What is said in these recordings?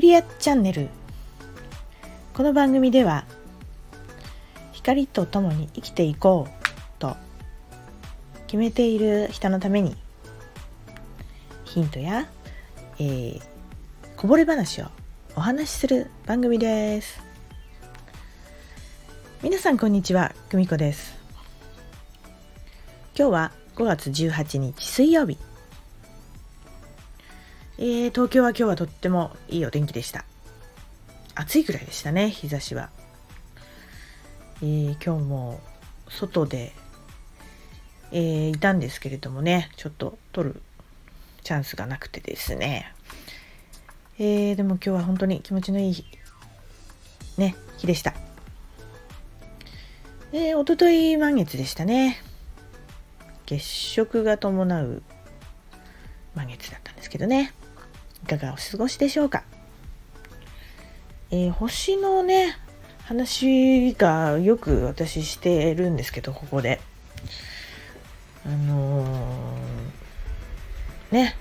クリアチャンネル。この番組では光とともに生きていこうと決めている人のためにヒントや、えー、こぼれ話をお話しする番組です。皆さんこんにちは久美子です。今日は5月18日水曜日。えー、東京は今日はとってもいいお天気でした。暑いくらいでしたね、日差しは。えー、今日も外で、えー、いたんですけれどもね、ちょっと撮るチャンスがなくてですね。えー、でも今日は本当に気持ちのいい日、ね、日でした。えー、おととい満月でしたね。月食が伴う満月だったんですけどね。かがお過ごしでしょうか、えー、星のね話がよく私してるんですけどここで。あのー、ね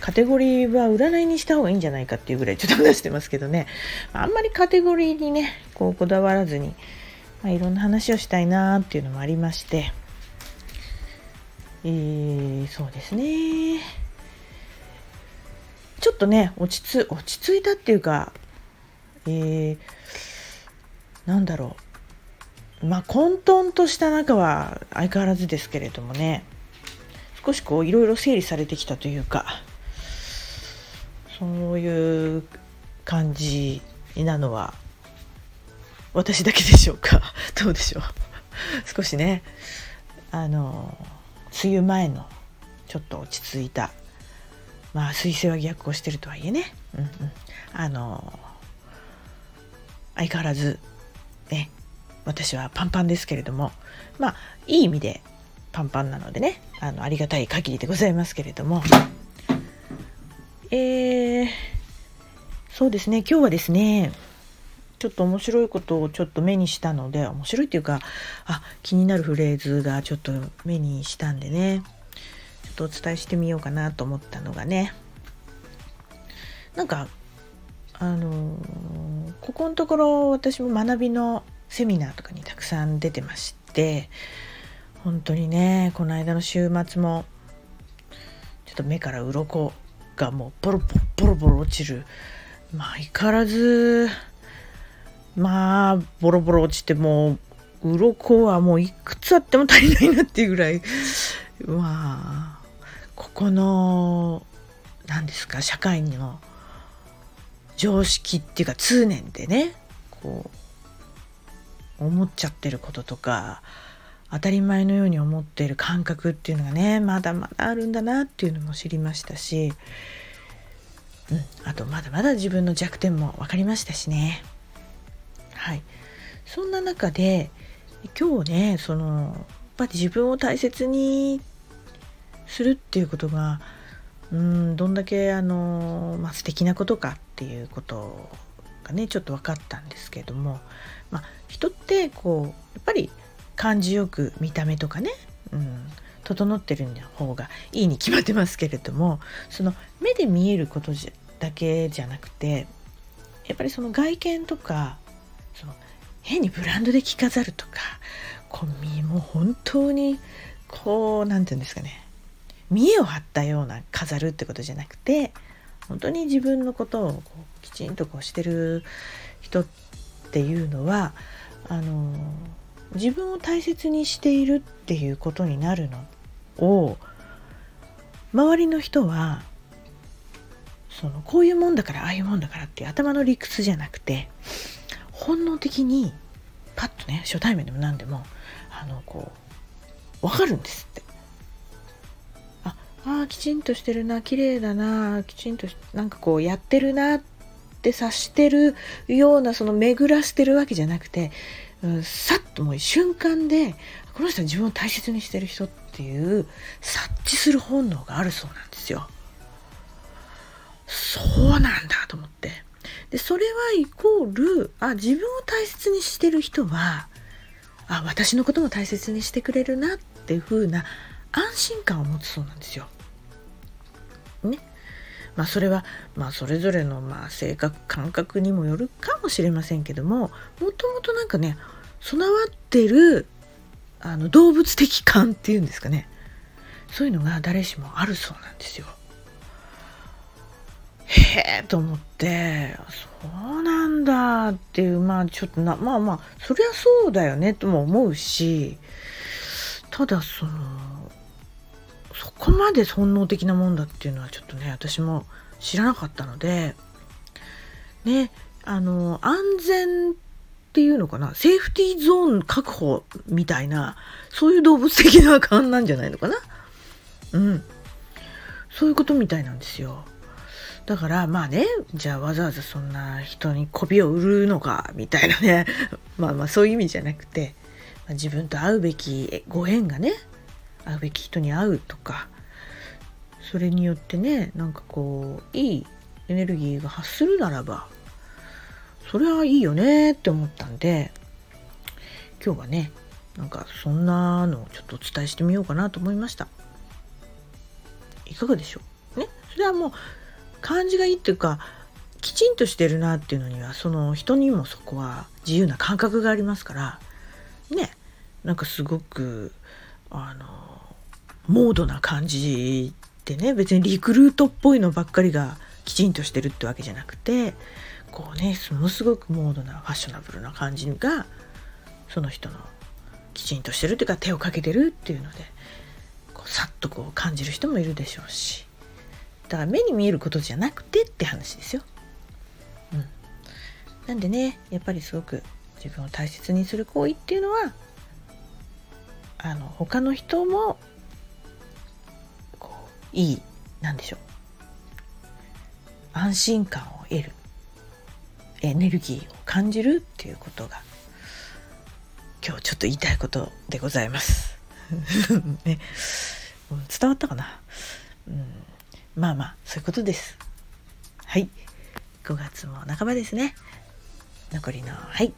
カテゴリーは占いにした方がいいんじゃないかっていうぐらいちょっと話してますけどね。あんまりカテゴリーにねこうこだわらずに、まあ、いろんな話をしたいなっていうのもありまして。えー、そうですね。ちょっとね落ち着落ち着いたっていうかえー、なんだろう。まあ混沌とした中は相変わらずですけれどもね。少しこういろいろ整理されてきたというかそういう感じなのは私だけでしょうか。どうでしょう。少しねあの梅雨前のちょっと落ち着いたまあ彗星は逆行してるとはいえね、うんうん、あの相変わらずね私はパンパンですけれども。まあいい意味でパンパンなのでねあのありがたい限りでございますけれども。えー、そうですね。今日はですねちょっと面白いことをちょっと目にしたので面白いっていうかあ気になるフレーズがちょっと目にしたんでね。とお伝えしてみようかなと思ったのがね。なんかあのここのところ私も学びのセミナーとかにたくさん出てまして本当にねこの間の週末もちょっと目から鱗がもうボロボロボロボロ落ちる。まあ相変わらずまあボロボロ落ちてもう鱗はもういくつあっても足りないなっていうぐらい。まあここの何ですか社会の常識っていうか通念でねこう思っちゃってることとか当たり前のように思っている感覚っていうのがねまだまだあるんだなっていうのも知りましたし、うん、あとまだまだ自分の弱点も分かりましたしね。はい。そんな中で今日ねそのやっぱり自分を大切にするっていうことがうんどんだけあの、まあ、素敵なことかっていうことがねちょっと分かったんですけれども、まあ、人ってこうやっぱり感じよく見た目とかね、うん、整ってる方がいいに決まってますけれどもその目で見えることじだけじゃなくてやっぱりその外見とかその変にブランドで着飾るとかこう身も本当にこう何て言うんですかね見栄を張ったような飾るってことじゃなくて本当に自分のことをこうきちんとこうしてる人っていうのはあの自分を大切にしているっていうことになるのを周りの人はそのこういうもんだからああいうもんだからって頭の理屈じゃなくて本能的にパッとね初対面でも何でもあのこう分かるんですって。ああきちんとしてるな綺麗だなきちんとなんかこうやってるなって察してるようなその巡らせてるわけじゃなくて、うん、さっともう瞬間でこの人は自分を大切にしてる人っていう察知する本能があるそうなんですよ。そうなんだと思って。でそれはイコールあ自分を大切にしてる人はあ私のことも大切にしてくれるなっていう風な安心感を持つそうなんですよ。ね。まあそれはまあそれぞれのまあ性格感覚にもよるかもしれませんけどももともとなんかね備わってるあの動物的感っていうんですかねそういうのが誰しもあるそうなんですよ。へえと思ってそうなんだっていうまあちょっとなまあまあそりゃそうだよねとも思うしただそのそこまで本能的なもんだっていうのはちょっとね私も知らなかったのでねあの安全っていうのかなセーフティーゾーン確保みたいなそういう動物的な感なんじゃないのかな。うん。そういうことみたいなんですよ。だからまあねじゃあわざわざそんな人に媚びを売るのかみたいなね。まあまあそういう意味じゃなくて、ま、自分と会うべきご縁がね会うべき人に会うとか。それによってねなんかこういいエネルギーが発するならばそれはいいよねって思ったんで今日はねなんかそんなのをちょっとお伝えしてみようかなと思いました。いかがでしょう？ね？それはもう感じがいいっていうかきちんとしてるなっていうのにはその人にもそこは自由な感覚がありますからね？なんかすごくあのモードな感じってね別にリクルートっぽいのばっかりがきちんとしてるってわけじゃなくてこうねものすごくモードなファッショナブルな感じがその人のきちんとしてるっていうか手をかけてるっていうのでこうさっとこう感じる人もいるでしょうしだから目に見えることじゃなくてって話ですよ。うん、なんでねやっぱりすごく自分を大切にする行為っていうのはあの他の人もいいなんでしょう。安心感を得る。エネルギーを感じるっていうことが今日ちょっと言いたいことでございます。ね、伝わったかな、うん。まあまあそういうことです。はい。5月も半ばですね。残りのはい。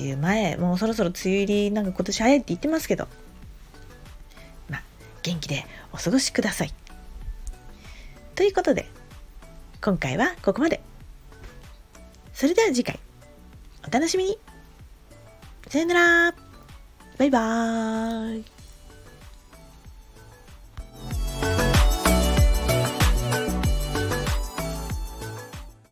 梅雨前。もうそろそろ梅雨入りなんか今年早いって言ってますけど。まあ元気でお過ごしください。ということで今回はここまで。それでは次回お楽しみに。さよなら。バイバーイ。